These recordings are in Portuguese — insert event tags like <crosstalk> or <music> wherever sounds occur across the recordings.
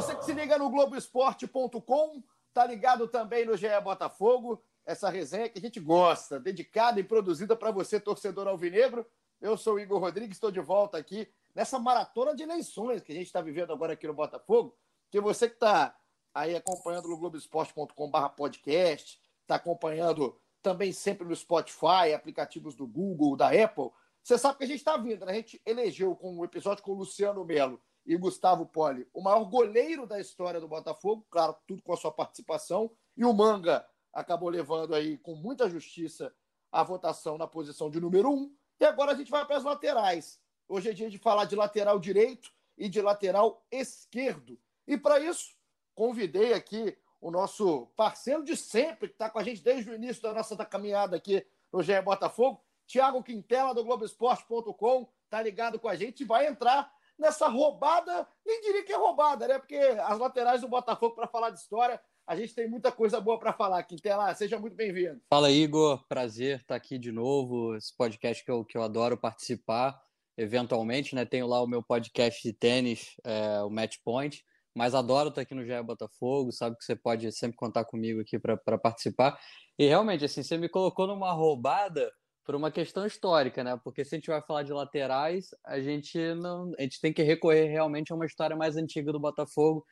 Você que se liga no Globoesporte.com, tá ligado também no GE Botafogo, essa resenha que a gente gosta, dedicada e produzida para você, torcedor alvinegro. Eu sou o Igor Rodrigues, estou de volta aqui nessa maratona de eleições que a gente está vivendo agora aqui no Botafogo. Que você que está aí acompanhando no Globoesporte.com/podcast, está acompanhando também sempre no Spotify, aplicativos do Google, da Apple. Você sabe que a gente está vindo, né? A gente elegeu com um episódio com o Luciano Melo e Gustavo Poli, o maior goleiro da história do Botafogo, claro, tudo com a sua participação, e o Manga acabou levando aí com muita justiça a votação na posição de número um. E agora a gente vai para as laterais. Hoje é dia de falar de lateral direito e de lateral esquerdo. E para isso, convidei aqui o nosso parceiro de sempre, que está com a gente desde o início da nossa caminhada aqui no GE Botafogo, Thiago Quintela, do Globoesporte.com, tá ligado com a gente e vai entrar nessa roubada, nem diria que é roubada, né? Porque as laterais do Botafogo, para falar de história, a gente tem muita coisa boa para falar. Quintela, seja muito bem-vindo. Fala, Igor. Prazer estar aqui de novo. Esse podcast que eu, que eu adoro participar, eventualmente, né? Tenho lá o meu podcast de tênis, é, o Match Point, mas adoro estar aqui no GE Botafogo. Sabe que você pode sempre contar comigo aqui para participar. E realmente, assim, você me colocou numa roubada por uma questão histórica, né? Porque se a gente vai falar de laterais, a gente não, a gente tem que recorrer realmente a uma história mais antiga do Botafogo,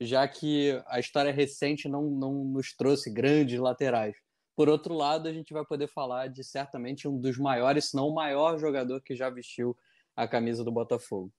já que a história recente não, não nos trouxe grandes laterais. Por outro lado, a gente vai poder falar de certamente um dos maiores, se não o maior jogador que já vestiu a camisa do Botafogo.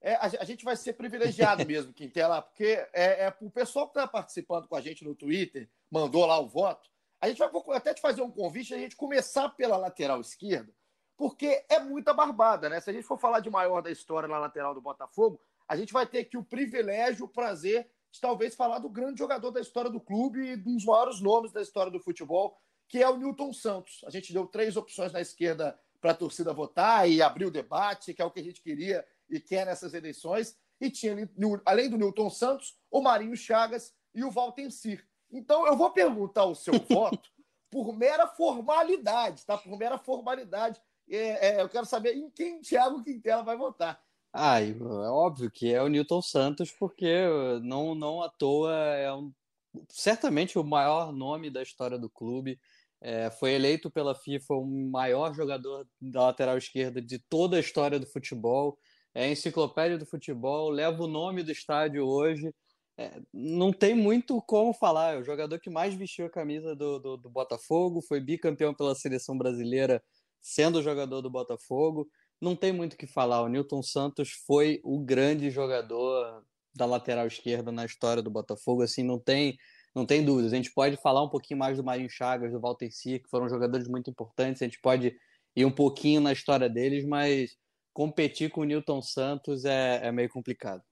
É, a, gente vai ser privilegiado <laughs> mesmo, Quintela, porque é, é, o pessoal que está participando com a gente no Twitter, mandou lá o voto, a gente vai até te fazer um convite a gente começar pela lateral esquerda, porque é muita barbada, né? Se a gente for falar de maior da história na lateral do Botafogo, a gente vai ter aqui o privilégio, o prazer de talvez falar do grande jogador da história do clube e dos maiores nomes da história do futebol, que é o Newton Santos. A gente deu três opções na esquerda para a torcida votar e abrir o debate, que é o que a gente queria e quer nessas eleições. E tinha, além do Newton Santos, o Marinho Chagas e o Valtencir. Então, eu vou perguntar o seu <laughs> voto por mera formalidade, tá? Por mera formalidade. É, é, eu quero saber em quem Thiago Quintela vai votar. Ah, é óbvio que é o Newton Santos, porque não, não à toa é um, certamente o maior nome da história do clube. É, foi eleito pela FIFA o maior jogador da lateral esquerda de toda a história do futebol. É enciclopédia do futebol, leva o nome do estádio hoje é, não tem muito como falar. É o jogador que mais vestiu a camisa do, do, do, Botafogo, foi bicampeão pela seleção brasileira, sendo jogador do Botafogo. Não tem muito o que falar. O Newton Santos foi o grande jogador da lateral esquerda na história do Botafogo. Assim, não tem, não tem dúvidas. A gente pode falar um pouquinho mais do Marinho Chagas, do Walter Sir, que foram jogadores muito importantes. A gente pode ir um pouquinho na história deles, mas competir com o Newton Santos é, é meio complicado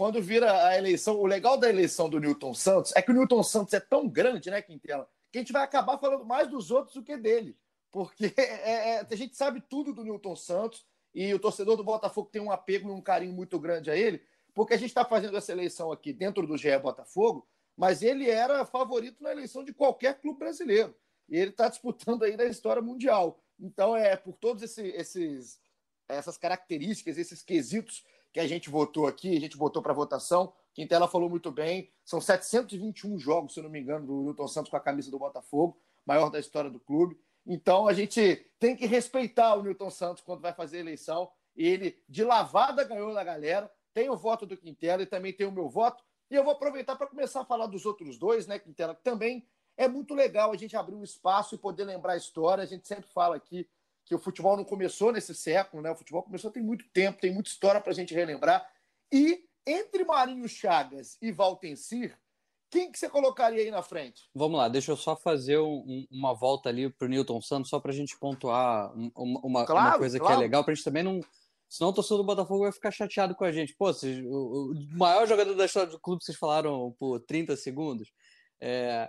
quando vira a eleição, o legal da eleição do Newton Santos é que o Newton Santos é tão grande, né, Quintela, que a gente vai acabar falando mais dos outros do que dele. Porque <laughs> é, é, a gente sabe tudo do Newton Santos e o torcedor do Botafogo tem um apego e um carinho muito grande a ele, porque a gente está fazendo essa eleição aqui dentro do GE Botafogo, mas ele era favorito na eleição de qualquer clube brasileiro. E ele está disputando aí na história mundial. Então, é por todos esse, esses, essas características, esses quesitos que a gente votou aqui, a gente votou para votação. Quintela falou muito bem. São 721 jogos, se eu não me engano, do Newton Santos com a camisa do Botafogo, maior da história do clube. Então a gente tem que respeitar o Newton Santos quando vai fazer a eleição. Ele, de lavada, ganhou da galera. Tem o voto do Quintela e também tem o meu voto. E eu vou aproveitar para começar a falar dos outros dois, né, Quintela? Que também é muito legal a gente abrir um espaço e poder lembrar a história. A gente sempre fala aqui que o futebol não começou nesse século, né? O futebol começou tem muito tempo, tem muita história para a gente relembrar. E entre Marinho Chagas e Valtencir, quem que você colocaria aí na frente? Vamos lá, deixa eu só fazer um, uma volta ali para o Newton Santos, só para a gente pontuar uma, uma, claro, uma coisa claro. que é legal, para a gente também não, Senão o torcedor do Botafogo vai ficar chateado com a gente. Pô, vocês, o, o, maior jogador da história do clube, vocês falaram por 30 segundos. É,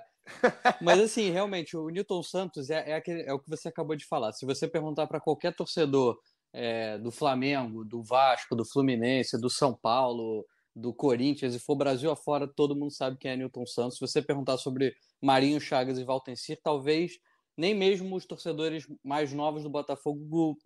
mas assim, realmente, o Newton Santos é, é, aquele, é, o que você acabou de falar. Se você perguntar para qualquer torcedor é, do Flamengo, do Vasco, do Fluminense, do São Paulo, do Corinthians, e for Brasil afora, todo mundo sabe quem é Newton Santos. Se você perguntar sobre Marinho Chagas e Valtencir, talvez nem mesmo os torcedores mais novos do Botafogo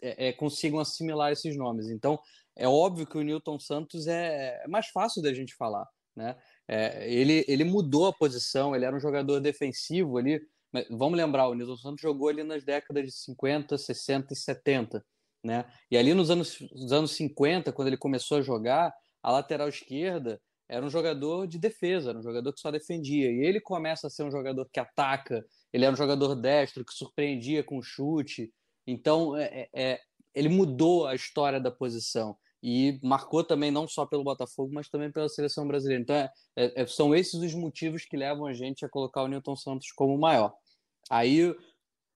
é, é, consigam assimilar esses nomes. Então, é óbvio que o Newton Santos é, é mais fácil da gente falar. Né? É, ele, ele mudou a posição, ele era um jogador defensivo ali. Vamos lembrar, o Newton Santos jogou ali nas décadas de 50, 60 e 70. Né? E ali nos anos, nos anos 50, quando ele começou a jogar, a lateral esquerda era um jogador de defesa, era um jogador que só defendia. E ele começa a ser um jogador que ataca, ele era um jogador destro, que surpreendia com chute. Então, é, é, é, ele mudou a história da posição. E marcou também, não só pelo Botafogo, mas também pela seleção brasileira. Então, é, é, são esses os motivos que levam a gente a colocar o Newton Santos como maior. Aí.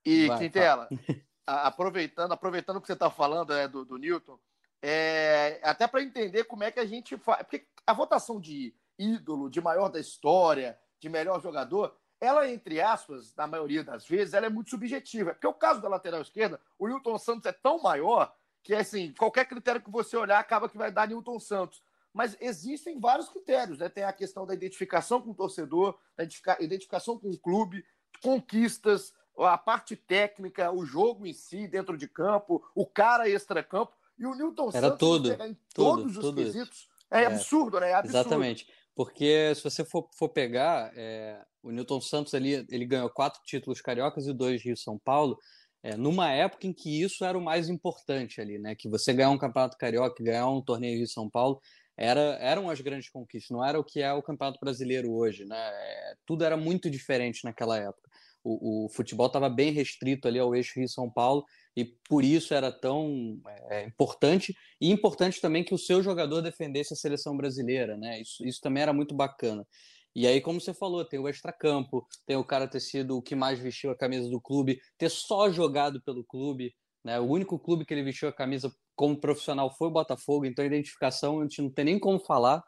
E, vai, Quintela, <laughs> aproveitando, aproveitando o que você está falando é, do, do Newton, é, até para entender como é que a gente faz. Porque a votação de ídolo, de maior da história, de melhor jogador, ela, entre aspas, na maioria das vezes, ela é muito subjetiva. Porque o caso da lateral esquerda, o Newton Santos é tão maior que, assim, qualquer critério que você olhar acaba que vai dar Newton Santos. Mas existem vários critérios, né? Tem a questão da identificação com o torcedor, da identificação com o clube, conquistas, a parte técnica, o jogo em si, dentro de campo, o cara extra-campo. E o Newton Era Santos tudo, em tudo, todos os tudo quesitos. É, é, absurdo, né? É absurdo. Exatamente. Porque se você for, for pegar, é, o Newton Santos ali, ele ganhou quatro títulos cariocas e dois Rio São Paulo, é, numa época em que isso era o mais importante ali, né? Que você ganhar um campeonato carioca, ganhar um torneio Rio São Paulo, era, eram as grandes conquistas, não era o que é o campeonato brasileiro hoje, né? É, tudo era muito diferente naquela época o, o futebol estava bem restrito ali ao eixo Rio-São Paulo e por isso era tão é, importante e importante também que o seu jogador defendesse a seleção brasileira, né? Isso, isso também era muito bacana. E aí, como você falou, tem o extracampo, tem o cara ter sido o que mais vestiu a camisa do clube, ter só jogado pelo clube, né? O único clube que ele vestiu a camisa como profissional foi o Botafogo, então a identificação a gente não tem nem como falar.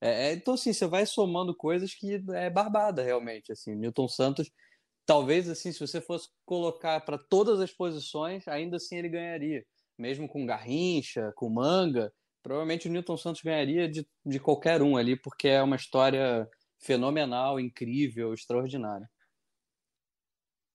É, é então, assim, você vai somando coisas que é barbada, realmente. Assim, Newton Santos talvez assim, se você fosse colocar para todas as posições, ainda assim ele ganharia. Mesmo com Garrincha, com Manga, provavelmente o Newton Santos ganharia de, de qualquer um ali, porque é uma história fenomenal, incrível, extraordinária.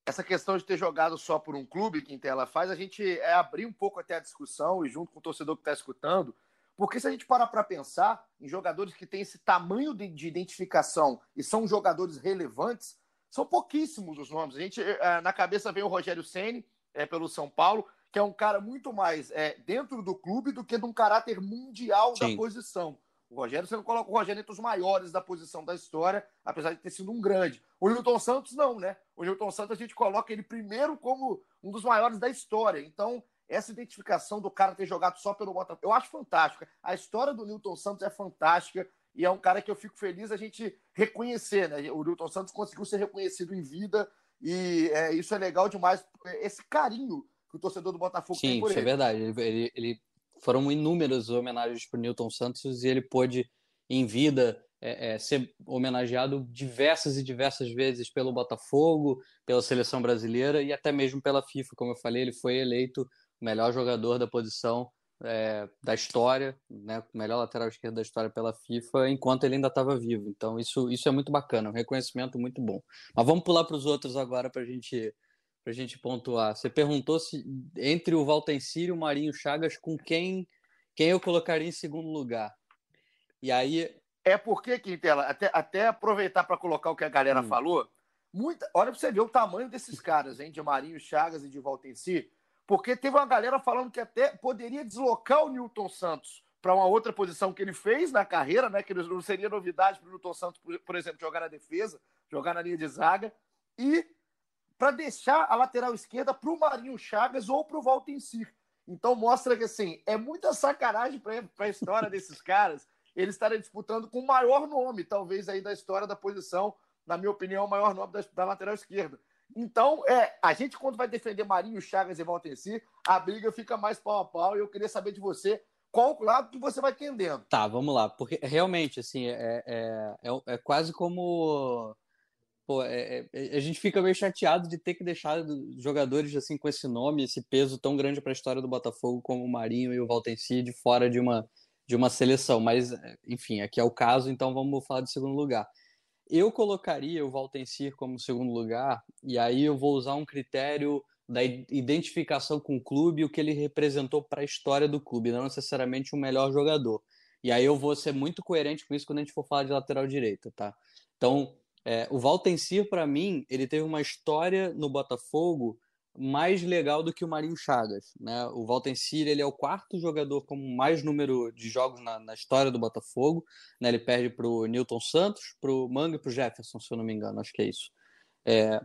Essa questão de ter jogado só por um clube, que ela faz, a gente é abrir um pouco até a discussão e junto com o torcedor que está escutando, porque se a gente parar para pensar em jogadores que têm esse tamanho de, de identificação e são jogadores relevantes, são pouquíssimos os nomes. A gente, é, na cabeça vem o Rogério Ceni é, pelo São Paulo, que é um cara muito mais é, dentro do clube do que de um caráter mundial Sim. da posição. O Rogério, você não coloca o Rogério entre os maiores da posição da história, apesar de ter sido um grande. O Newton Santos, não, né? O Newton Santos a gente coloca ele primeiro como um dos maiores da história. Então, essa identificação do cara ter jogado só pelo Botafogo, eu acho fantástica. A história do Newton Santos é fantástica e é um cara que eu fico feliz a gente reconhecer, né? O Newton Santos conseguiu ser reconhecido em vida e é, isso é legal demais, esse carinho que o torcedor do Botafogo Sim, tem por isso é ele. é verdade. Ele, ele, ele foram inúmeras homenagens para Newton Santos e ele pôde, em vida, é, é, ser homenageado diversas e diversas vezes pelo Botafogo, pela seleção brasileira e até mesmo pela FIFA. Como eu falei, ele foi eleito o melhor jogador da posição é, da história, né, o melhor lateral esquerdo da história pela FIFA, enquanto ele ainda estava vivo. Então isso, isso é muito bacana, um reconhecimento muito bom. Mas vamos pular para os outros agora para gente, a gente pontuar. Você perguntou se entre o Valtencir e o Marinho Chagas, com quem, quem eu colocaria em segundo lugar. E aí. É porque, Quintela, até, até aproveitar para colocar o que a galera hum. falou, muita, olha para você ver o tamanho desses caras, hein, de Marinho Chagas e de Valtencir porque teve uma galera falando que até poderia deslocar o Newton Santos para uma outra posição que ele fez na carreira, né? Que não seria novidade para o Newton Santos, por, exemplo, jogar na defesa, jogar na linha de zaga, e para deixar a lateral esquerda para o Marinho Chagas ou para o Valtencir. Então mostra que assim é muita sacanagem para a história desses caras eles estarem disputando com o maior nome, talvez aí da história da posição, na minha opinião, o maior nome da, da lateral esquerda. Então, é, a gente, quando vai defender Marinho, Chagas e Valtenci, a briga fica mais pau a pau. E eu queria saber de você qual lado que você vai tendendo. Tá, vamos lá. Porque realmente, assim, é, é, é, é quase como. Pô, é, é, a gente fica meio chateado de ter que deixar jogadores assim com esse nome, esse peso tão grande para a história do Botafogo como o Marinho e o Valtenci de fora de uma, de uma seleção. Mas, enfim, aqui é o caso, então vamos falar de segundo lugar. Eu colocaria o Valtencir como segundo lugar, e aí eu vou usar um critério da identificação com o clube, o que ele representou para a história do clube, não necessariamente o melhor jogador. E aí eu vou ser muito coerente com isso quando a gente for falar de lateral direito, tá? Então, é, o Valtencir, para mim, ele teve uma história no Botafogo mais legal do que o Marinho Chagas. Né? O Valtencir ele é o quarto jogador com mais número de jogos na, na história do Botafogo. Né? Ele perde para o Newton Santos, para o Manga e para o Jefferson, se eu não me engano. Acho que é isso. É,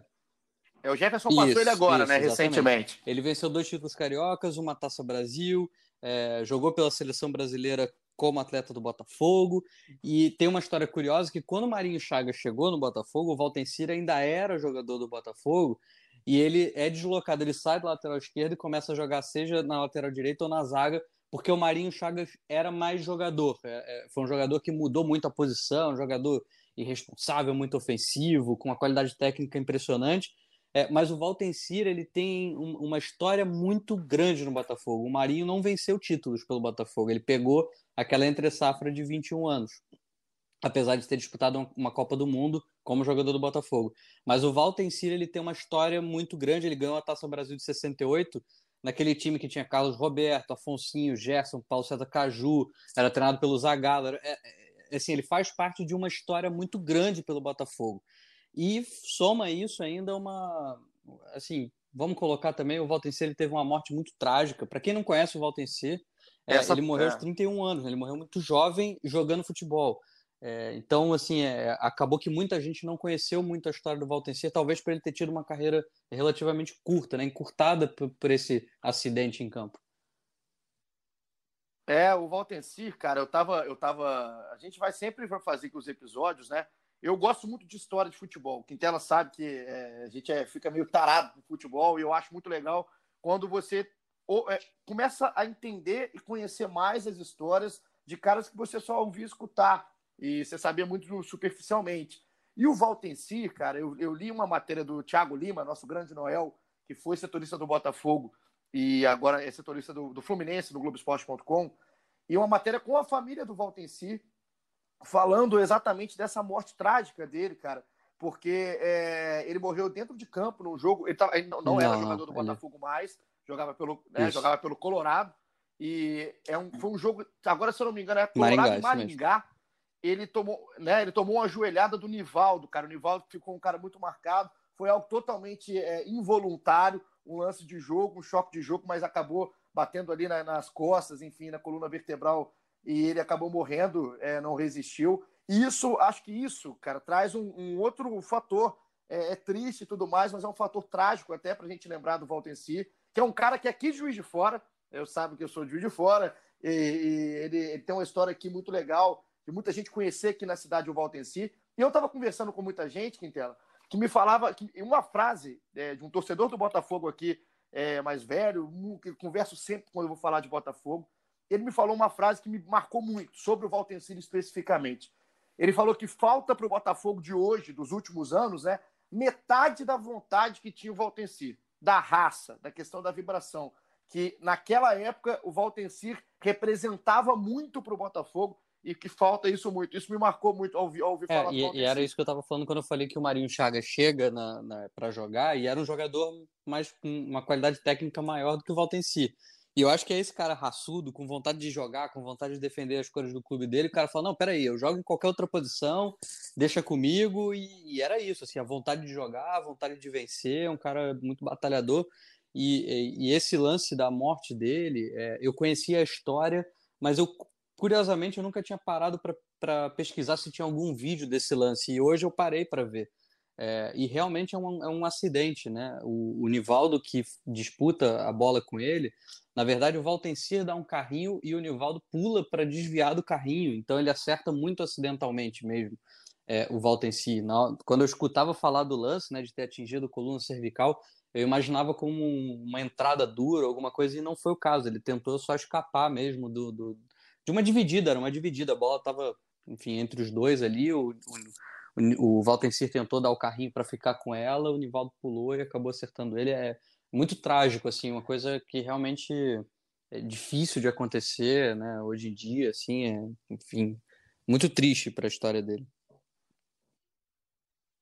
é o Jefferson passou isso, ele agora, isso, né? Exatamente. Recentemente. Ele venceu dois títulos cariocas, uma Taça Brasil, é, jogou pela seleção brasileira como atleta do Botafogo. E tem uma história curiosa que quando o Marinho Chagas chegou no Botafogo, o Valtencir ainda era jogador do Botafogo e ele é deslocado, ele sai do lateral esquerdo e começa a jogar seja na lateral direita ou na zaga, porque o Marinho Chagas era mais jogador. É, é, foi um jogador que mudou muito a posição, um jogador irresponsável, muito ofensivo, com uma qualidade técnica impressionante. É, mas o Valtencir ele tem um, uma história muito grande no Botafogo. O Marinho não venceu títulos pelo Botafogo. Ele pegou aquela entre safra de 21 anos apesar de ter disputado uma Copa do Mundo como jogador do Botafogo. Mas o Valtencir, ele tem uma história muito grande, ele ganhou a Taça Brasil de 68, naquele time que tinha Carlos Roberto, Afonsinho, Gerson, Paulo César Caju, era treinado pelo Zagallo, é, é, assim, ele faz parte de uma história muito grande pelo Botafogo. E soma isso ainda uma, assim, vamos colocar também, o Valtencir ele teve uma morte muito trágica. Para quem não conhece o Valtencir, é, ele morreu é. aos 31 anos, né? ele morreu muito jovem jogando futebol. É, então, assim, é, acabou que muita gente não conheceu muito a história do Valtencier, talvez por ele ter tido uma carreira relativamente curta, né, encurtada por, por esse acidente em campo. É, o Valtencir, cara, eu tava, eu tava. A gente vai sempre fazer aqui os episódios, né? Eu gosto muito de história de futebol. Quintela sabe que é, a gente é, fica meio tarado no futebol e eu acho muito legal quando você ou, é, começa a entender e conhecer mais as histórias de caras que você só ouvia escutar e você sabia muito superficialmente. E o Valtencir, cara, eu, eu li uma matéria do Thiago Lima, nosso grande Noel, que foi setorista do Botafogo e agora é setorista do, do Fluminense, do Globoesporte.com, e uma matéria com a família do Valtencir, falando exatamente dessa morte trágica dele, cara, porque é, ele morreu dentro de campo no jogo, ele, tava, ele não, não, não, era jogador do Botafogo ele... mais, jogava pelo, né, jogava pelo Colorado, e é um, foi um jogo, agora se eu não me engano, é Colorado Maringá, e Maringá, ele tomou, né, ele tomou uma joelhada do Nivaldo, cara. O Nivaldo ficou um cara muito marcado. Foi algo totalmente é, involuntário, um lance de jogo, um choque de jogo, mas acabou batendo ali na, nas costas, enfim, na coluna vertebral, e ele acabou morrendo, é, não resistiu. E isso, acho que isso, cara, traz um, um outro fator. É, é, triste e tudo mais, mas é um fator trágico até para a gente lembrar do Valtenci, que é um cara que é aqui de Juiz de Fora, eu sabe que eu sou de Juiz de Fora, e, e ele, ele, tem uma história aqui muito legal, de muita gente conhecer aqui na cidade o Valtenci. E eu estava conversando com muita gente, Quintela, que me falava que uma frase é, de um torcedor do Botafogo aqui, é, mais velho, que converso sempre quando eu vou falar de Botafogo. Ele me falou uma frase que me marcou muito sobre o Valtencini especificamente. Ele falou que falta para o Botafogo de hoje, dos últimos anos, né, metade da vontade que tinha o Valtencir, da raça, da questão da vibração. Que naquela época o Valtencir representava muito para o Botafogo e que falta isso muito. Isso me marcou muito ao ouvir, ao ouvir é, falar. E, e era isso que eu estava falando quando eu falei que o Marinho Chagas chega para jogar e era um jogador mais com uma qualidade técnica maior do que o Valtenci. E eu acho que é esse cara raçudo, com vontade de jogar, com vontade de defender as cores do clube dele, o cara fala, não, peraí, eu jogo em qualquer outra posição, deixa comigo, e, e era isso, assim, a vontade de jogar, a vontade de vencer, um cara muito batalhador, e, e, e esse lance da morte dele, é, eu conhecia a história, mas eu Curiosamente, eu nunca tinha parado para pesquisar se tinha algum vídeo desse lance, e hoje eu parei para ver. É, e realmente é um, é um acidente, né? O, o, Nivaldo que disputa a bola com ele, na verdade o Valtencir dá um carrinho e o Nivaldo pula para desviar do carrinho, então ele acerta muito acidentalmente mesmo. é, o si. quando eu escutava falar do lance, né, de ter atingido a coluna cervical, eu imaginava como uma entrada dura, alguma coisa, e não foi o caso. Ele tentou só escapar mesmo do, do de uma dividida, era uma dividida. A bola estava, enfim, entre os dois ali. O, o, o Valtencir tentou dar o carrinho para ficar com ela, o Nivaldo pulou e acabou acertando ele. É muito trágico, assim, uma coisa que realmente é difícil de acontecer, né? Hoje em dia, assim, é, enfim, muito triste para a história dele.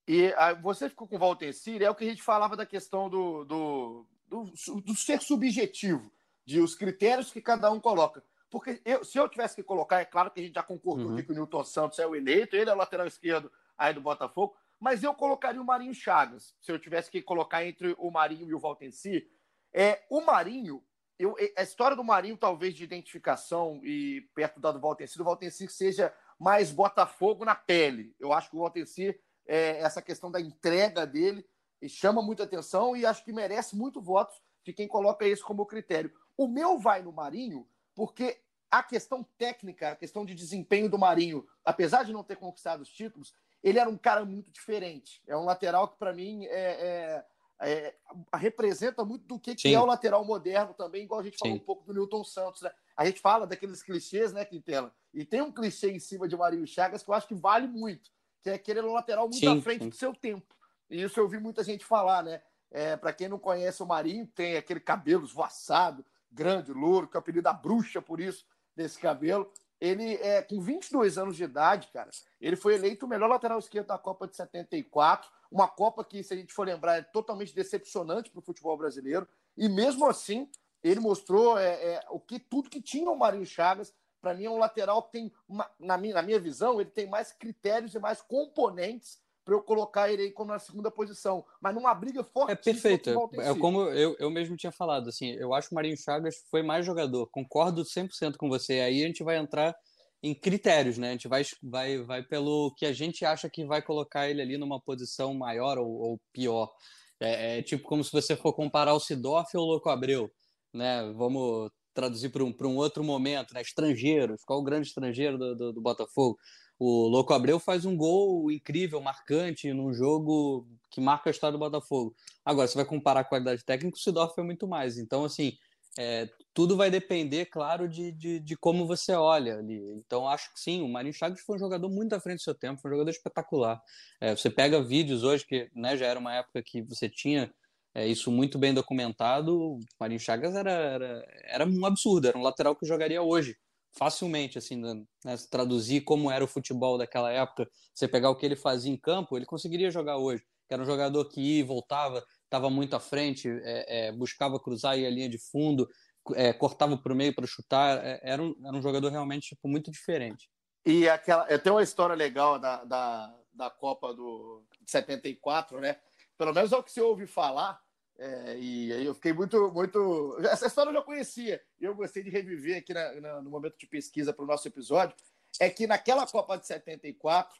E a, você ficou com o Valtencir, é o que a gente falava da questão do, do, do, do ser subjetivo, de os critérios que cada um coloca. Porque eu, se eu tivesse que colocar, é claro que a gente já concordou uhum. que o Newton Santos é o eleito, ele é o lateral esquerdo aí do Botafogo, mas eu colocaria o Marinho Chagas, se eu tivesse que colocar entre o Marinho e o Valtenci. É, o Marinho, eu, a história do Marinho, talvez de identificação e perto da do Valtenci, do Valtenci seja mais Botafogo na pele. Eu acho que o Valtenci, é, essa questão da entrega dele, chama muita atenção e acho que merece muito votos de quem coloca isso como critério. O meu vai no Marinho porque a questão técnica, a questão de desempenho do Marinho, apesar de não ter conquistado os títulos, ele era um cara muito diferente. É um lateral que, para mim, é, é, é, representa muito do que, que, é o lateral moderno também, igual a gente falou Sim. um pouco do Newton Santos. Né? A gente fala daqueles clichês, né, Quintela? E tem um clichê em cima de Marinho Chagas que eu acho que vale muito, que é aquele lateral muito sim, à frente sim. do seu tempo. E isso eu ouvi muita gente falar, né? É, para quem não conhece o Marinho, tem aquele cabelo esvoaçado, grande, louro, que é o apelido da bruxa por isso, desse cabelo. Ele, é, com 22 anos de idade, cara, ele foi eleito o melhor lateral esquerdo da Copa de 74. Uma Copa que, se a gente for lembrar, é totalmente decepcionante para o futebol brasileiro. E mesmo assim, ele mostrou é, é, o que tudo que tinha o Marinho Chagas. Para mim, é um lateral que tem, uma, na, minha, na minha visão, ele tem mais critérios e mais componentes para eu colocar ele aí como na segunda posição. Mas numa briga forte. É perfeito. É como eu, eu mesmo tinha falado. Assim, eu acho que o Marinho Chagas foi mais jogador. Concordo 100% com você. Aí a gente vai entrar em critérios, né? A gente vai, vai, vai pelo que a gente acha que vai colocar ele ali numa posição maior ou, ou pior. É, é, tipo como se você for comparar o Sidorf ou o Louco Abreu, né? Vamos traduzir para um, um outro momento, né? Estrangeiros. Qual o grande estrangeiro do, do, do Botafogo? O Louco Abreu faz um gol incrível, marcante, num jogo que marca a história do Botafogo. Agora, você vai comparar a qualidade técnica, o Sidorf foi muito mais. Então, assim, é, tudo vai depender, claro, de, de, de, como você olha ali. Então, acho que sim, o Marinho Chagas foi um jogador muito à frente do seu tempo, foi um jogador espetacular. É, você pega vídeos hoje, que né, já era uma época que você tinha é, isso muito bem documentado, o Marinho Chagas era, era, era um absurdo, era um lateral que jogaria hoje facilmente, assim, né, né traduzir como era o futebol daquela época, você pegar o que ele fazia em campo, ele conseguiria jogar hoje. Era um jogador que ia e voltava, estava muito à frente, é, é, buscava cruzar e a linha de fundo, é, cortava para o meio para chutar. É, era, um, era um jogador realmente tipo, muito diferente. E aquela, tem uma história legal da, da, da Copa do, de 74, né? Pelo menos é o que você ouve falar é, e aí eu fiquei muito, muito. Essa história eu já conhecia, e eu gostei de reviver aqui na, na, no momento de pesquisa para o nosso episódio. É que naquela Copa de 74,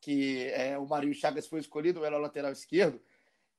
que é, o Marinho Chagas foi escolhido, era o lateral esquerdo,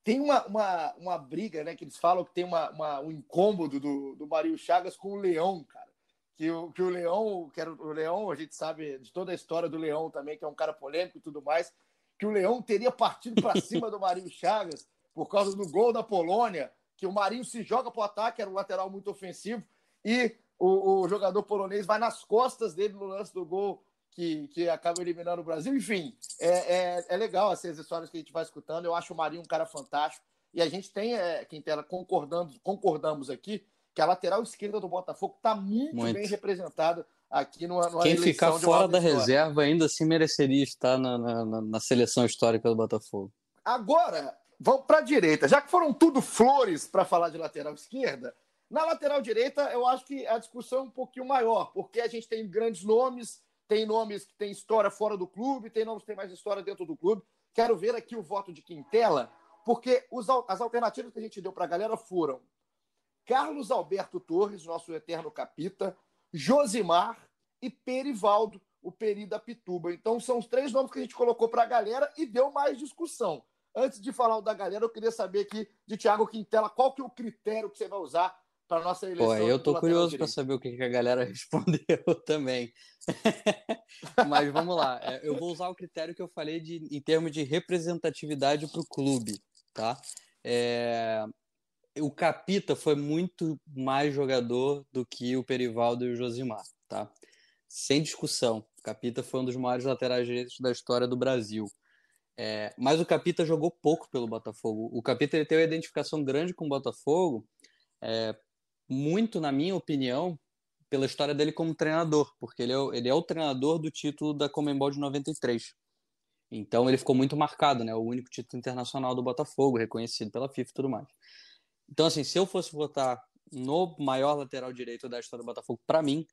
tem uma, uma, uma briga, né? Que eles falam que tem uma, uma um incômodo do, do Marinho Chagas com o Leão, cara. Que o, que o Leão, que era o Leão, a gente sabe de toda a história do Leão também, que é um cara polêmico e tudo mais, que o Leão teria partido para cima do Marinho Chagas por causa do gol da Polônia, que o Marinho se joga para o ataque, era um lateral muito ofensivo, e o, o, jogador polonês vai nas costas dele no lance do gol que, que acaba eliminando o Brasil. Enfim, é, é, é legal essas histórias que a gente vai escutando. Eu acho o Marinho um cara fantástico. E a gente tem, é, Quintela, concordando, concordamos aqui, que a lateral esquerda do Botafogo está muito, muito, bem representada aqui no no Quem ficar fora da história. reserva ainda assim mereceria estar na, na, na, seleção histórica do Botafogo. Agora, Vamos para a direita. Já que foram tudo flores para falar de lateral esquerda, na lateral direita eu acho que a discussão é um pouquinho maior, porque a gente tem grandes nomes, tem nomes que têm história fora do clube, tem nomes que têm mais história dentro do clube. Quero ver aqui o voto de Quintela, porque os, as alternativas que a gente deu para a galera foram Carlos Alberto Torres, nosso eterno capita, Josimar e Perivaldo, o Peri da Pituba. Então são os três nomes que a gente colocou para a galera e deu mais discussão. Antes de falar o da galera, eu queria saber aqui de Thiago Quintela, qual que é o critério que você vai usar para nossa eleição? Pô, eu tô curioso para saber o que, que a galera <laughs> respondeu também. <laughs> Mas vamos lá, é, eu vou usar o critério que eu falei de, em termos de representatividade para o clube, tá? É, o Capita foi muito mais jogador do que o Perivaldo e o Josimar, tá? Sem discussão. O Capita foi um dos maiores laterais direitos da história do Brasil. É, mas o Capita jogou pouco pelo Botafogo. O Capita ele tem uma identificação grande com o Botafogo, é, muito, na minha opinião, pela história dele como treinador, porque ele é, ele é o treinador do título da Comembol de 93. Então ele ficou muito marcado, né? O único título internacional do Botafogo, reconhecido pela FIFA e tudo mais. Então, assim, se eu fosse votar no maior lateral direito da história do Botafogo, para mim,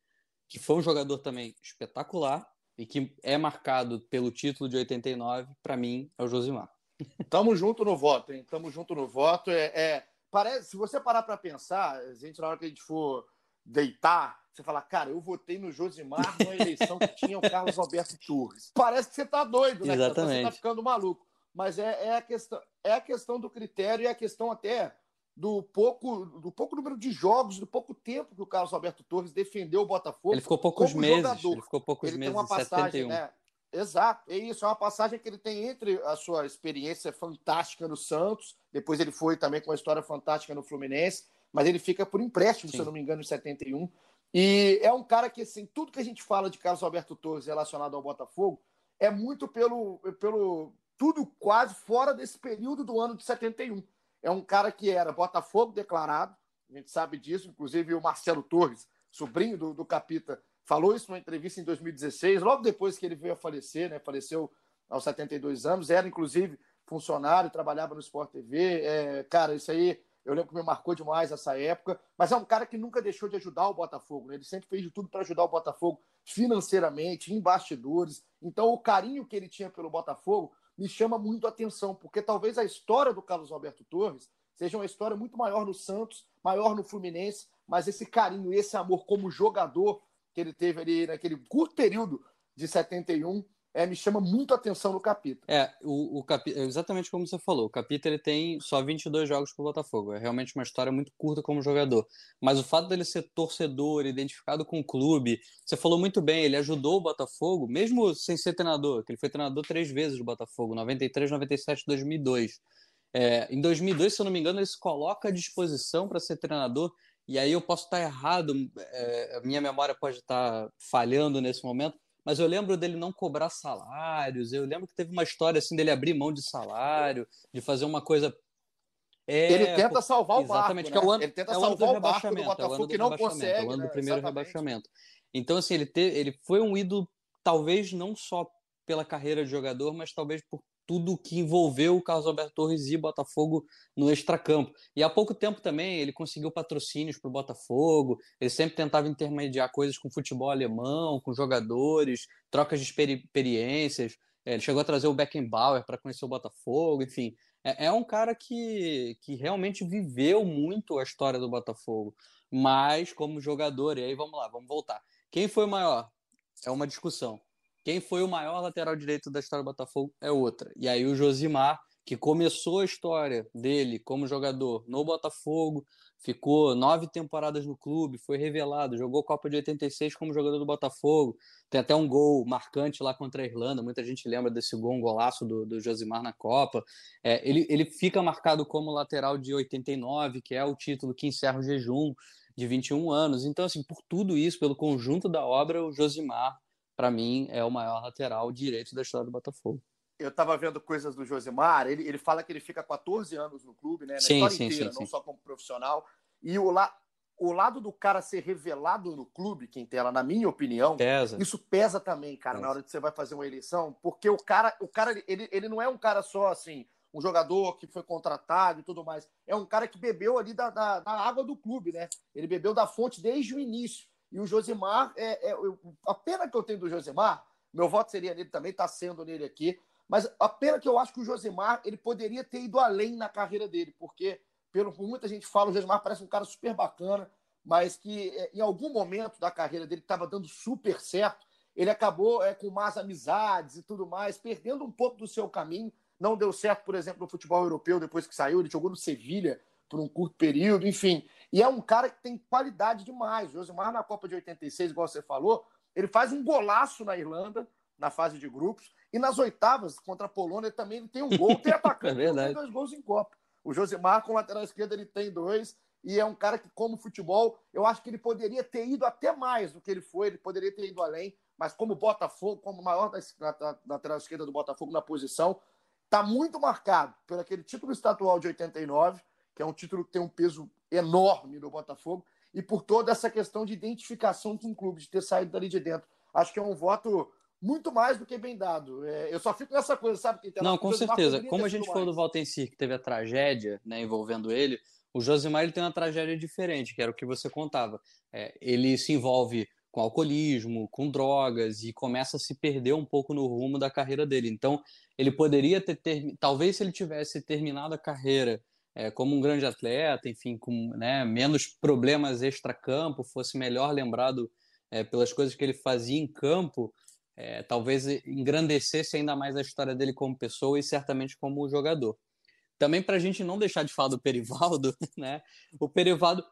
que foi um jogador também espetacular e que é marcado pelo título de 89, para mim, é o Josimar. <laughs> Tamo junto no voto, hein? Tamo junto no voto. É, é parece, se você parar para pensar, a gente, na hora que a gente for deitar, você fala, cara, eu votei no Josimar numa eleição que tinha o Carlos Alberto Torres. Parece que você tá doido, né? Exatamente. Você tá ficando maluco. Mas é, é, a questão, é a questão do critério e a questão até do pouco, do pouco número de jogos, do pouco tempo que o Carlos Alberto Torres defendeu o Botafogo. Ele ficou poucos meses. Jogador. Ele ficou poucos ele meses. Tem uma passagem, né? Exato, é isso, é uma passagem que ele tem entre a sua experiência fantástica no Santos, depois ele foi também com uma história fantástica no Fluminense, mas ele fica por empréstimo, Sim. se eu não me engano, em 71. E é um cara que, assim, tudo que a gente fala de Carlos Alberto Torres relacionado ao Botafogo é muito pelo, pelo tudo quase fora desse período do ano de 71. É um cara que era Botafogo declarado, a gente sabe disso, inclusive o Marcelo Torres, sobrinho do, do Capita, falou isso numa entrevista em 2016, logo depois que ele veio a falecer, né? Faleceu aos 72 anos, era inclusive funcionário, trabalhava no Sport TV. É, cara, isso aí eu lembro que me marcou demais essa época, mas é um cara que nunca deixou de ajudar o Botafogo, né? Ele sempre fez de tudo para ajudar o Botafogo financeiramente, em bastidores. Então, o carinho que ele tinha pelo Botafogo me chama muito a atenção, porque talvez a história do Carlos Alberto Torres seja uma história muito maior no Santos, maior no Fluminense, mas esse carinho, esse amor como jogador que ele teve ali naquele curto período de 71 é, me chama muito a atenção no Capita. É, o, o Capita, exatamente como você falou, o Capita ele tem só 22 jogos para o Botafogo, é realmente uma história muito curta como jogador, mas o fato dele ser torcedor, identificado com o clube, você falou muito bem, ele ajudou o Botafogo, mesmo sem ser treinador, que ele foi treinador três vezes do Botafogo, 93, 97 2002. É, em 2002, se eu não me engano, ele se coloca à disposição para ser treinador, e aí eu posso estar errado, é, minha memória pode estar falhando nesse momento, mas eu lembro dele não cobrar salários. Eu lembro que teve uma história assim dele abrir mão de salário, de fazer uma coisa. É, ele tenta salvar o exatamente, barco, que é o ano, ele tenta é o salvar do rebaixamento, o Botafogo é o que não consegue, é o ano né? do primeiro Exatamente. rebaixamento. Então assim, ele teve, ele foi um ídolo talvez não só pela carreira de jogador, mas talvez por tudo que envolveu o Carlos Alberto Torres e Botafogo no extracampo. E há pouco tempo também ele conseguiu patrocínios para o Botafogo, ele sempre tentava intermediar coisas com futebol alemão, com jogadores, trocas de experiências. É, ele chegou a trazer o Beckenbauer para conhecer o Botafogo, enfim. É, é um cara que, que realmente viveu muito a história do Botafogo, mas como jogador, e aí vamos lá, vamos voltar. Quem foi maior? É uma discussão. Quem foi o maior lateral direito da história do Botafogo é outra. E aí o Josimar, que começou a história dele como jogador no Botafogo, ficou nove temporadas no clube, foi revelado, jogou Copa de 86 como jogador do Botafogo, tem até um gol marcante lá contra a Irlanda, muita gente lembra desse gol, um golaço do, do Josimar na Copa. É, ele, ele fica marcado como lateral de 89, que é o título que encerra o jejum de 21 anos. Então, assim, por tudo isso, pelo conjunto da obra, o Josimar para mim, é o maior lateral direito da história do Botafogo. Eu estava vendo coisas do Josemar, ele, ele fala que ele fica 14 anos no clube, né? Na sim, história sim, inteira, sim, não só como profissional. E o, la, o lado do cara ser revelado no clube, Quintela, na minha opinião, Pesa. isso pesa também, cara, Pesa. na hora que você vai fazer uma eleição, porque o cara, o cara ele, ele não é um cara só assim, um jogador que foi contratado e tudo mais. É um cara que bebeu ali da, da, da água do clube, né? Ele bebeu da fonte desde o início. E o Josimar, é, é, a pena que eu tenho do Josimar meu voto seria nele também, está sendo nele aqui. Mas a pena que eu acho que o Josimar ele poderia ter ido além na carreira dele, porque, pelo que muita gente fala, o Josimar parece um cara super bacana, mas que é, em algum momento da carreira dele estava dando super certo, ele acabou é, com más amizades e tudo mais, perdendo um pouco do seu caminho. Não deu certo, por exemplo, no futebol europeu depois que saiu, ele jogou no Sevilha por um curto período, enfim. E é um cara que tem qualidade demais. O Josimar na Copa de 86, igual você falou, Ele faz um golaço na Irlanda, na fase de grupos, e nas oitavas, contra a Polônia, também ele tem um gol, tem <laughs> atacante. é. Tem dois gols em Copa. O Josimar, com o lateral esquerdo, ele tem dois, e é um cara que, como futebol, eu acho que ele poderia ter ido até mais do que ele foi, ele poderia ter ido além, mas como Botafogo, como maior da, lateral esquerda do Botafogo na posição, está muito marcado por aquele título estadual de 89, que é um título que tem um peso enorme no Botafogo, e por toda essa questão de identificação com o clube, de ter saído dali de dentro. Acho que é um voto muito mais do que bem dado. É, eu só fico nessa coisa, sabe? Que Não, com certeza. Como a gente falou do Valtencir, que teve a tragédia né, envolvendo ele, o Josimar ele tem uma tragédia diferente, que era o que você contava. É, ele se envolve com alcoolismo, com drogas e começa a se perder um pouco no rumo da carreira dele. Então, ele poderia ter, ter talvez se ele tivesse terminado a carreira é, como um grande atleta, enfim, com né, menos problemas extra-campo, fosse melhor lembrado é, pelas coisas que ele fazia em campo, é, talvez engrandecesse ainda mais a história dele como pessoa e certamente como jogador. Também para a gente não deixar de falar do Perivaldo, <laughs> né? O Perivaldo,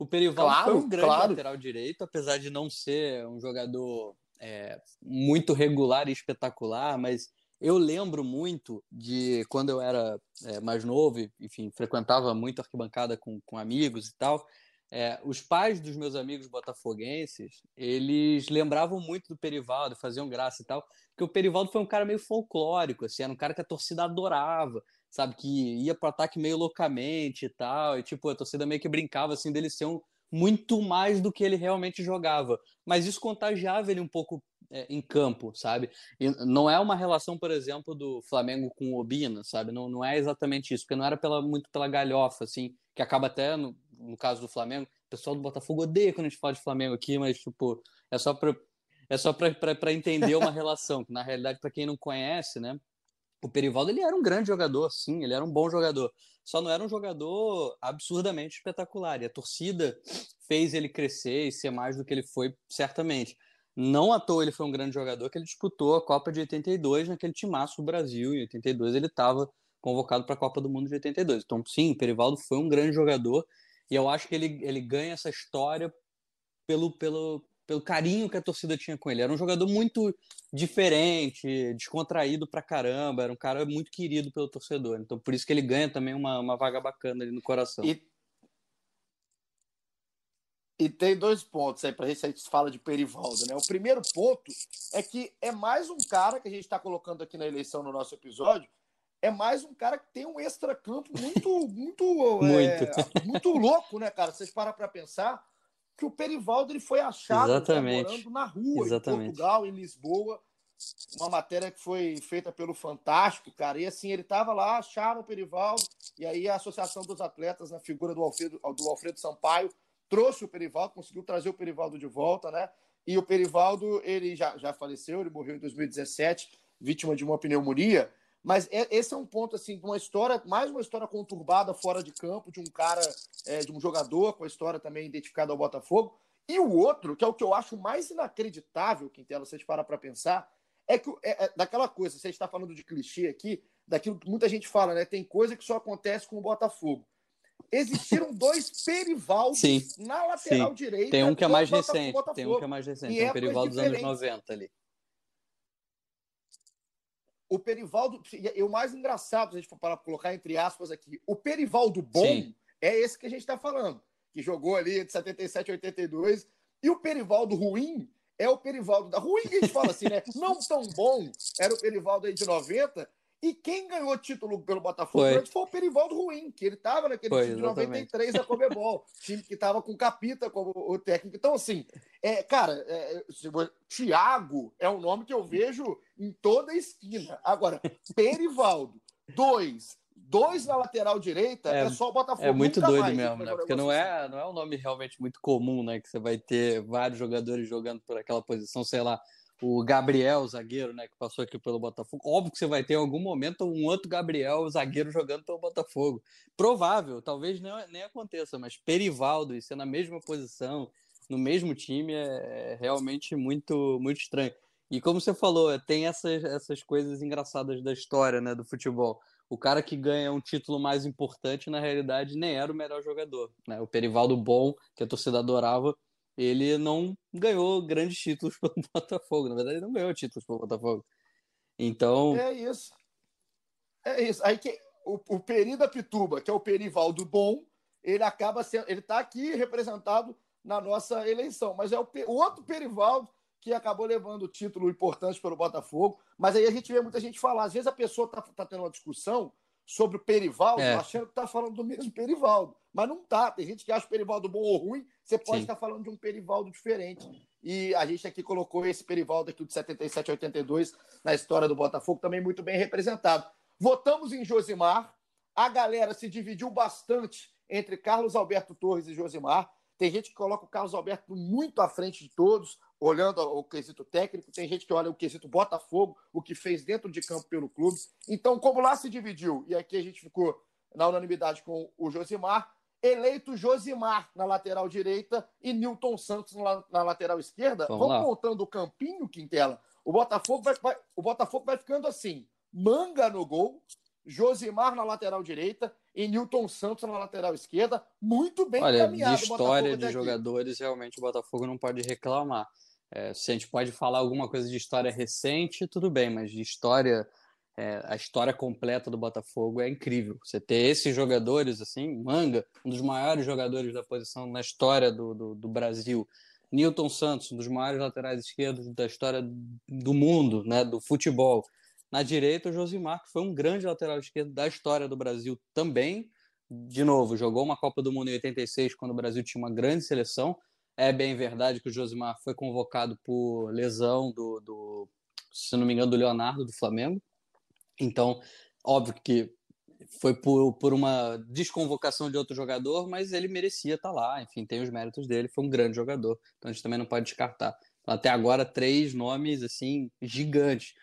o Perivaldo claro, foi um grande claro. lateral direito, apesar de não ser um jogador é, muito regular e espetacular, mas eu lembro muito de quando eu era é, mais novo, enfim, frequentava muito arquibancada com, com amigos e tal. É, os pais dos meus amigos botafoguenses, eles lembravam muito do Perivaldo, faziam graça e tal, que o Perivaldo foi um cara meio folclórico, assim, era um cara que a torcida adorava, sabe, que ia pro ataque meio loucamente e tal, e tipo, a torcida meio que brincava, assim, dele ser um, muito mais do que ele realmente jogava, mas isso contagiava ele um pouco em campo, sabe? E não é uma relação, por exemplo, do Flamengo com o Obina, sabe? Não, não é exatamente isso, porque não era pela, muito pela galhofa, assim, que acaba até, no, no caso do Flamengo, o pessoal do Botafogo odeia quando a gente fala de Flamengo aqui, mas, tipo, é só para é só para entender uma <laughs> relação, que na realidade, para quem não conhece, né? O Perivaldo ele era um grande jogador, sim, ele era um bom jogador. Só não era um jogador absurdamente espetacular. E a torcida fez ele crescer e ser mais do que ele foi, certamente. Não à toa ele foi um grande jogador, que ele disputou a Copa de 82 naquele timaço do Brasil. Em 82 ele estava convocado para a Copa do Mundo de 82. Então, sim, Perivaldo foi um grande jogador e eu acho que ele, ele ganha essa história pelo, pelo, pelo carinho que a torcida tinha com ele. Era um jogador muito diferente, descontraído pra caramba, era um cara muito querido pelo torcedor. Então, por isso que ele ganha também uma, uma vaga bacana ali no coração. E e tem dois pontos aí para a gente fala de Perivaldo, né? O primeiro ponto é que é mais um cara que a gente está colocando aqui na eleição no nosso episódio, é mais um cara que tem um extra-campo muito, <laughs> muito, muito. É, muito louco, né, cara? Vocês param para pensar que o Perivaldo ele foi achado morando na rua Exatamente. em Portugal, em Lisboa, uma matéria que foi feita pelo Fantástico, cara, e assim, ele estava lá, acharam o Perivaldo, e aí a Associação dos Atletas, na figura do Alfredo, do Alfredo Sampaio, trouxe o Perivaldo, conseguiu trazer o Perivaldo de volta, né? E o Perivaldo, ele já, já faleceu, ele morreu em 2017, vítima de uma pneumonia. Mas é, esse é um ponto, assim, de uma história, mais uma história conturbada fora de campo, de um cara, é, de um jogador, com a história também identificada ao Botafogo. E o outro, que é o que eu acho mais inacreditável, Quintela, vocês param para pensar, é que é, é, daquela coisa, você está falando de clichê aqui, daquilo que muita gente fala, né? Tem coisa que só acontece com o Botafogo existiram dois Perivaldos sim, na lateral sim. direita. Tem um que é mais recente. Tem um que é mais recente. Tem um Perivaldo dos anos 90 ali. O Perivaldo, e o mais engraçado, se a gente for para colocar entre aspas aqui, o Perivaldo bom sim. é esse que a gente está falando, que jogou ali de 77 a 82, e o Perivaldo ruim é o Perivaldo da ruim que a gente fala assim, né? <laughs> Não tão bom era o Perivaldo aí de 90, e quem ganhou o título pelo Botafogo foi, foi o Perivaldo Ruim, que ele estava naquele foi, time de 93 da Comebol, <laughs> time que estava com Capita como o técnico. Então, assim, é, cara, é, Thiago é um nome que eu vejo em toda a esquina. Agora, Perivaldo, dois, dois na lateral direita, é, é só o Botafogo. É muito doido mais, mesmo, né? Porque não é, assim. não é um nome realmente muito comum, né? Que você vai ter vários jogadores jogando por aquela posição, sei lá o Gabriel, zagueiro, né, que passou aqui pelo Botafogo. Óbvio que você vai ter em algum momento um outro Gabriel, zagueiro, jogando pelo Botafogo. Provável, talvez nem, nem aconteça, mas Perivaldo e ser na mesma posição, no mesmo time, é, é realmente muito, muito estranho. E como você falou, tem essas, essas coisas engraçadas da história né, do futebol. O cara que ganha um título mais importante, na realidade, nem era o melhor jogador. Né? O Perivaldo bom, que a torcida adorava, ele não ganhou grandes títulos <laughs> pelo Botafogo. Na verdade, ele não ganhou títulos pelo Botafogo. Então. É isso. É isso. Aí que o, o Peri da Pituba, que é o Perivaldo bom, ele acaba sendo. Ele está aqui representado na nossa eleição. Mas é o, o outro Perivaldo que acabou levando o título importante pelo Botafogo. Mas aí a gente vê muita gente falar. Às vezes a pessoa está tá tendo uma discussão sobre o Perivaldo, é. achando que está falando do mesmo Perivaldo. Mas não tá. Tem gente que acha o Perivaldo bom ou ruim, você pode Sim. estar falando de um Perivaldo diferente. E a gente aqui colocou esse Perivaldo aqui de 77 a 82 na história do Botafogo, também muito bem representado. Votamos em Josimar. A galera se dividiu bastante entre Carlos Alberto Torres e Josimar. Tem gente que coloca o Carlos Alberto muito à frente de todos, olhando o quesito técnico. Tem gente que olha o quesito Botafogo, o que fez dentro de campo pelo clube. Então, como lá se dividiu, e aqui a gente ficou na unanimidade com o Josimar, eleito Josimar na lateral direita e Newton Santos na, na lateral esquerda. Vamos, Vamos montando o campinho, Quintela. O Botafogo vai, vai, o Botafogo vai ficando assim: Manga no gol, Josimar na lateral direita e Newton Santos na lateral esquerda. Muito bem Olha, de história de jogadores, realmente o Botafogo não pode reclamar. É, se a gente pode falar alguma coisa de história recente, tudo bem, mas de história, é, a história completa do Botafogo é incrível. Você ter esses jogadores, assim, Manga, um dos maiores jogadores da posição na história do, do, do Brasil, Newton Santos, um dos maiores laterais esquerdos da história do mundo, né, do futebol. Na direita, o Josimar, que foi um grande lateral esquerdo da história do Brasil também. De novo, jogou uma Copa do Mundo em 86, quando o Brasil tinha uma grande seleção. É bem verdade que o Josimar foi convocado por lesão do, do se não me engano, do Leonardo, do Flamengo. Então, óbvio que foi por, por uma desconvocação de outro jogador, mas ele merecia estar lá. Enfim, tem os méritos dele, foi um grande jogador. Então a gente também não pode descartar. Então, até agora, três nomes assim gigantes.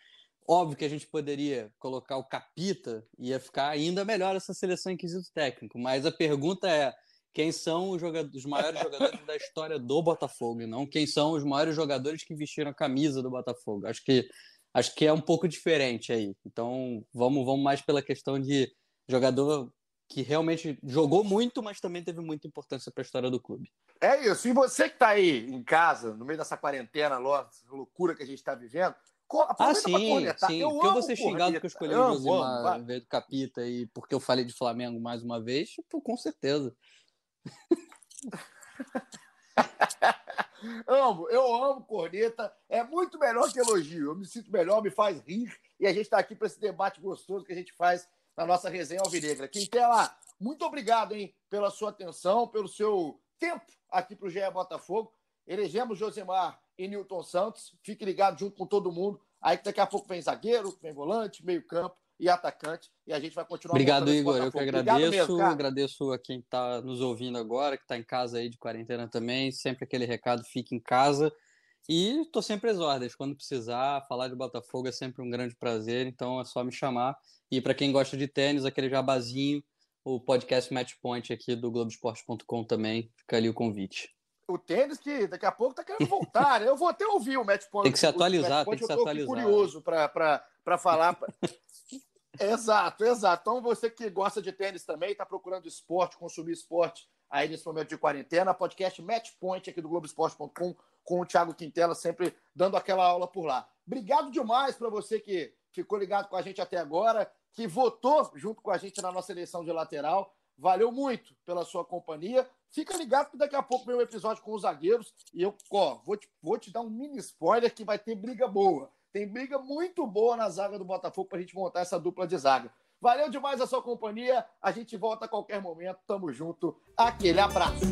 Óbvio que a gente poderia colocar o Capita, ia ficar ainda melhor essa seleção em quesito técnico, mas a pergunta é: quem são os, jogadores, os maiores jogadores da história do Botafogo não quem são os maiores jogadores que vestiram a camisa do Botafogo. Acho que acho que é um pouco diferente aí. Então vamos vamos mais pela questão de jogador que realmente jogou muito, mas também teve muita importância para a história do clube. É isso. E você que está aí em casa, no meio dessa quarentena, loucura que a gente está vivendo, ah, sim, sim. Eu porque eu vou ser xingado porque eu escolhi o Josimar em vez do Capita e porque eu falei de Flamengo mais uma vez, tipo, com certeza. <laughs> amo, eu amo corneta. É muito melhor que elogio. Eu me sinto melhor, me faz rir. E a gente está aqui para esse debate gostoso que a gente faz na nossa resenha Alvinegra. Quintela, muito obrigado hein, pela sua atenção, pelo seu tempo aqui para o GE Botafogo. Elegemos Josemar e Newton Santos. Fique ligado junto com todo mundo. Aí que daqui a pouco vem zagueiro, vem volante, meio campo e atacante. E a gente vai continuar. Obrigado, Igor. Eu que agradeço. Mesmo, agradeço a quem está nos ouvindo agora, que está em casa aí de quarentena também. Sempre aquele recado: fique em casa. E estou sempre às ordens. Quando precisar, falar de Botafogo é sempre um grande prazer. Então é só me chamar. E para quem gosta de tênis, aquele jabazinho, o podcast Matchpoint aqui do Globoesporte.com também. Fica ali o convite o tênis que daqui a pouco tá querendo voltar. Né? Eu vou até ouvir o Match Point. Tem que se atualizar, tem que se atualizar. curioso para falar. <laughs> exato, exato. Então você que gosta de tênis também, está procurando esporte, consumir esporte aí nesse momento de quarentena, podcast Match Point aqui do Globoesporte.com com o Thiago Quintela sempre dando aquela aula por lá. Obrigado demais para você que ficou ligado com a gente até agora, que votou junto com a gente na nossa eleição de lateral. Valeu muito pela sua companhia. Fica ligado que daqui a pouco vem um episódio com os zagueiros e eu ó, vou, te, vou te dar um mini spoiler que vai ter briga boa. Tem briga muito boa na zaga do Botafogo para a gente montar essa dupla de zaga. Valeu demais a sua companhia. A gente volta a qualquer momento. Tamo junto. Aquele abraço.